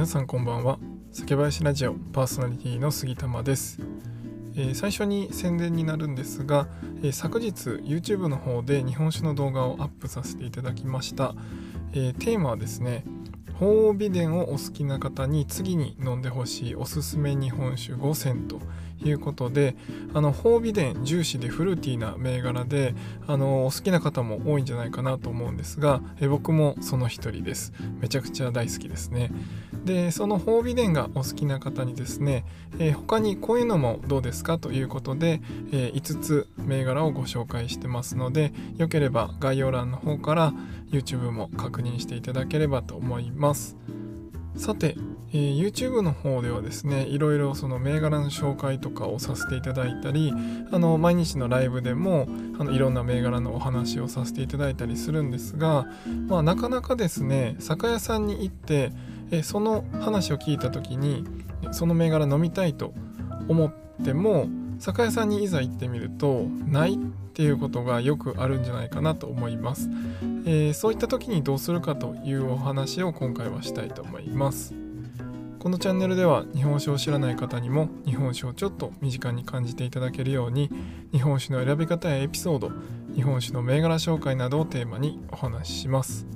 皆さんこんばんは。酒林ラジオパーソナリティの杉玉です、えー、最初に宣伝になるんですが、えー、昨日 YouTube の方で日本酒の動画をアップさせていただきました、えー、テーマはですね鳳凰美伝をお好きな方に次に飲んでほしいおすすめ日本酒5選ということであの褒美伝重視でフルーティーな銘柄であのお好きな方も多いんじゃないかなと思うんですがえ僕もその一人です。めちゃくちゃ大好きですね。でその褒美伝がお好きな方にですね、えー、他にこういうのもどうですかということで、えー、5つ銘柄をご紹介してますのでよければ概要欄の方から YouTube も確認していただければと思います。さてえー、YouTube の方ではですねいろいろその銘柄の紹介とかをさせていただいたりあの毎日のライブでもあのいろんな銘柄のお話をさせていただいたりするんですが、まあ、なかなかですね酒屋さんに行って、えその話を聞いた時にその銘柄飲みたいと思っても酒屋さんにいざ行ってみるとないっていうことがよくあるんじゃないかなと思います、えー、そういった時にどうするかというお話を今回はしたいと思います。このチャンネルでは日本酒を知らない方にも日本酒をちょっと身近に感じていただけるように日本酒の選び方やエピソード日本酒の銘柄紹介などをテーマにお話しします。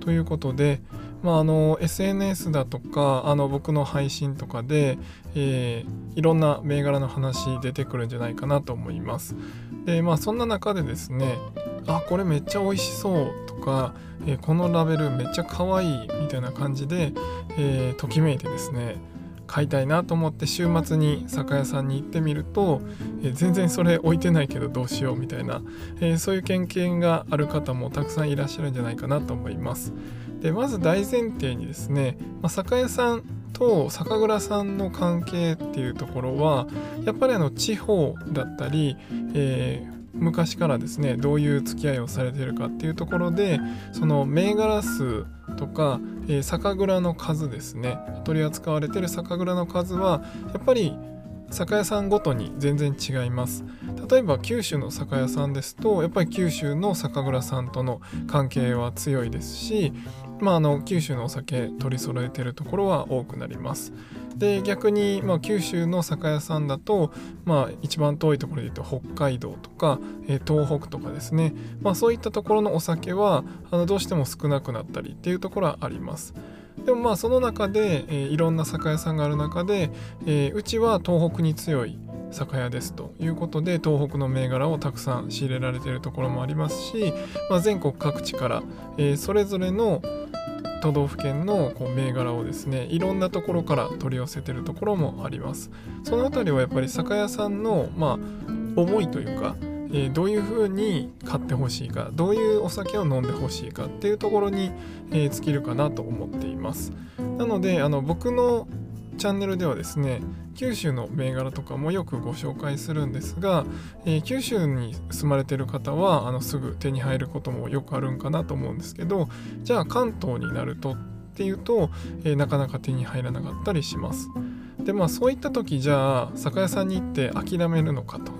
ということで、まあ、あの SNS だとかあの僕の配信とかで、えー、いろんな銘柄の話出てくるんじゃないかなと思います。でまあそんな中でですねあこれめっちゃ美味しそうか、え、このラベルめっちゃ可愛いみたいな感じで、えー、ときめいてですね買いたいなと思って週末に酒屋さんに行ってみると、え、全然それ置いてないけどどうしようみたいな、えー、そういう経験がある方もたくさんいらっしゃるんじゃないかなと思います。でまず大前提にですね、まあ、酒屋さんと酒蔵さんの関係っていうところはやっぱりあの地方だったり、えー昔からですねどういう付き合いをされてるかっていうところでその銘柄数とか、えー、酒蔵の数ですね。取り扱われてる酒蔵の数はやっぱり酒屋さんごとに全然違います。例えば九州の酒屋さんですとやっぱり九州の酒蔵さんとの関係は強いですしまあ、あの九州のお酒取り揃えてるところは多くなります。で逆に、まあ、九州の酒屋さんだと、まあ、一番遠いところで言うと北海道とか、えー、東北とかですね、まあ、そういったところのお酒はあのどうしても少なくなったりっていうところはあります。でもまあその中で、えー、いろんな酒屋さんがある中で、えー、うちは東北に強い酒屋ですということで東北の銘柄をたくさん仕入れられているところもありますし、まあ、全国各地から、えー、それぞれの都道府県のこう銘柄をですねいろんなところから取り寄せてるところもあります。その辺りはやっぱり酒屋さんのまあ思いというかえー、どういうふうに買ってほしいかどういうお酒を飲んでほしいかっていうところに、えー、尽きるかなと思っています。なのであの僕のチャンネルではですね九州の銘柄とかもよくご紹介するんですが、えー、九州に住まれてる方はあのすぐ手に入ることもよくあるんかなと思うんですけどじゃあ関東になるとっていうと、えー、なかなか手に入らなかったりします。でまあそういった時じゃあ酒屋さんに行って諦めるのかと。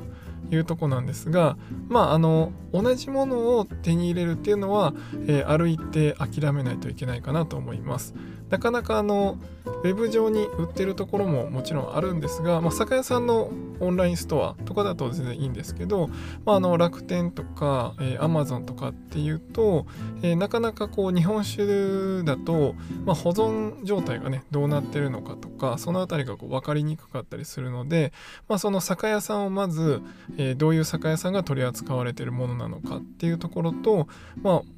いうとこなんですがまああの同じものを手に入れるっていうのは、えー、歩いて諦めないといけないかなと思います。なかなかあのウェブ上に売ってるところももちろんあるんですが、まあ、酒屋さんのオンラインストアとかだと全然いいんですけど、まあ、あの楽天とか、えー、Amazon とかっていうと、えー、なかなかこう日本酒だと、まあ、保存状態がねどうなってるのかとかその辺りがこう分かりにくかったりするので、まあ、その酒屋さんをまず、えー、どういう酒屋さんが取り扱われてるものなのかっていうところと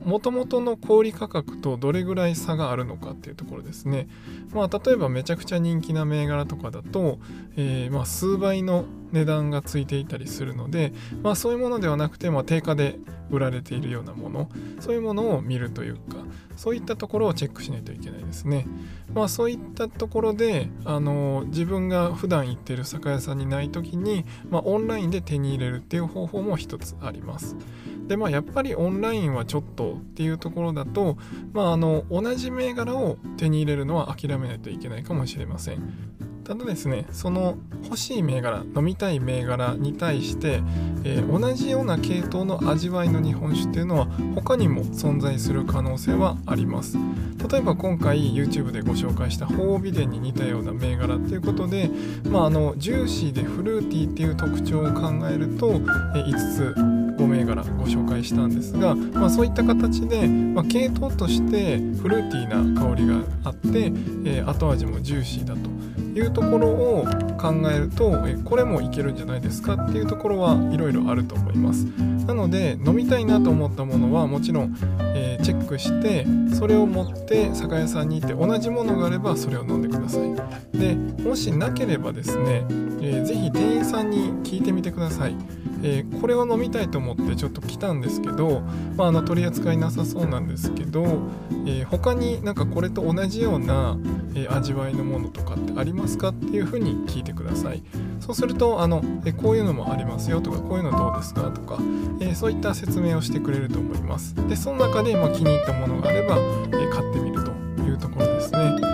もともとの小売価格とどれぐらい差があるのかっていうところですね。まあ、例えばめちゃくちゃ人気な銘柄とかだと、えー、ま数倍の値段がついていたりするので、まあ、そういうものではなくて、まあ、定価で売られているようなものそういうものを見るというかそういったところをチェックしないといけないですね。まあそういったところであの自分が普段行ってる酒屋さんにない時に、まあ、オンラインで手に入れるっていう方法も一つあります。でまあやっぱりオンラインはちょっとっていうところだと、まあ、あの同じ銘柄を手に入れるのは諦めないといけないかもしれません。ただですねその欲しい銘柄飲みたい銘柄に対して、えー、同じような系統の味わいの日本酒っていうのは他にも存在する可能性はあります例えば今回 YouTube でご紹介した鳳凰美伝に似たような銘柄ということで、まあ、あのジューシーでフルーティーっていう特徴を考えると、えー、5つ5銘柄ご紹介したんですが、まあ、そういった形で、まあ、系統としてフルーティーな香りがあって、えー、後味もジューシーだというところを考えるとえこれもいけるんじゃないですかっていうところはいろいろあると思います。なので飲みたいなと思ったものはもちろん、えー、チェックしてそれを持って酒屋さんに行って同じものがあればそれを飲んでください。でもしなければですね、えー、ぜひ店員さんに聞いてみてください。えー、これを飲みたいと思ってちょっと来たんですけど、まあ、あの取り扱いなさそうなんですけど、えー、他になんかこれと同じような、えー、味わいのものとかってありますかっていうふうに聞いてください。そうするとあの、えこういうのもありますよとかこういうのどうですかとか、えそういった説明をしてくれると思います。でその中で、まあ、気に入ったものがあれば、え買ってみるというところですね。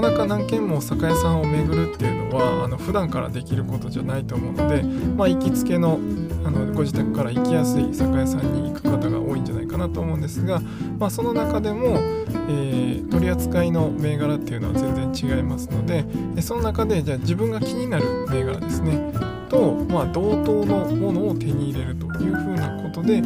かなか何軒も酒屋さんを巡るっていうのはあの普段からできることじゃないと思うので、まあ、行きつけのあのご自宅から行きやすい酒屋さんに行く方が多いんじゃないかなと思うんですが、まあ、その中でも、えー、取り扱いの銘柄っていうのは全然違いますのでその中でじゃあ自分が気になる銘柄ですね。と、まあ、同等のものを手に入れると。いうふうなことで、え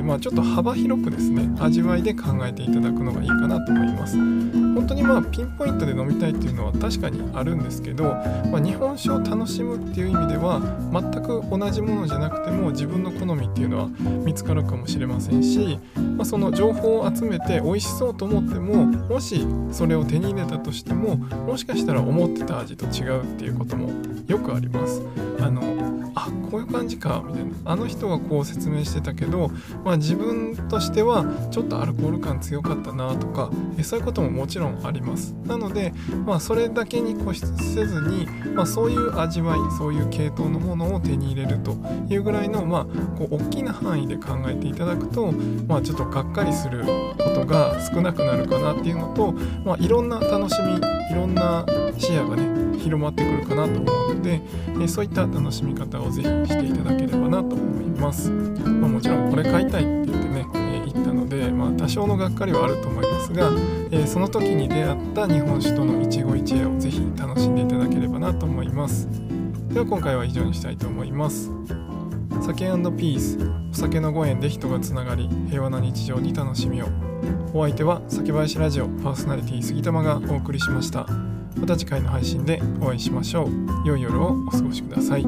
ー、まあ、ちょっと幅広くですね味わいで考えていただくのがいいかなと思います。本当にまあピンポイントで飲みたいっていうのは確かにあるんですけど、まあ、日本酒を楽しむっていう意味では全く同じものじゃなくても自分の好みっていうのは見つかるかもしれませんし、まあ、その情報を集めて美味しそうと思ってももしそれを手に入れたとしてももしかしたら思ってた味と違うっていうこともよくあります。あのあこういう感じかみたいな。あの人はこう説明してたけど、まあ、自分としてはちょっとアルコール感強かったなとかえそういうことももちろんあります。なので、まあ、それだけに固執せずに、まあ、そういう味わいそういう系統のものを手に入れるというぐらいの、まあ、こう大きな範囲で考えていただくと、まあ、ちょっとがっかりすることが少なくなるかなっていうのと、まあ、いろんな楽しみいろんな視野がね広まってくるかなと思うので、えそういった楽しみ方をぜひしていただければなと思います、まあ、もちろんこれ買いたいって言ってね、え言ったので、まあ、多少のがっかりはあると思いますが、えその時に出会った日本酒との一期一会をぜひ楽しんでいただければなと思います。では今回は以上にしたいと思います。酒ピースお酒のご縁で人がつながり平和な日常に楽しみを。お相手は酒林ラジオパーソナリティ杉玉がお送りしました。また次回の配信でお会いしましょう。良い夜をお過ごしください。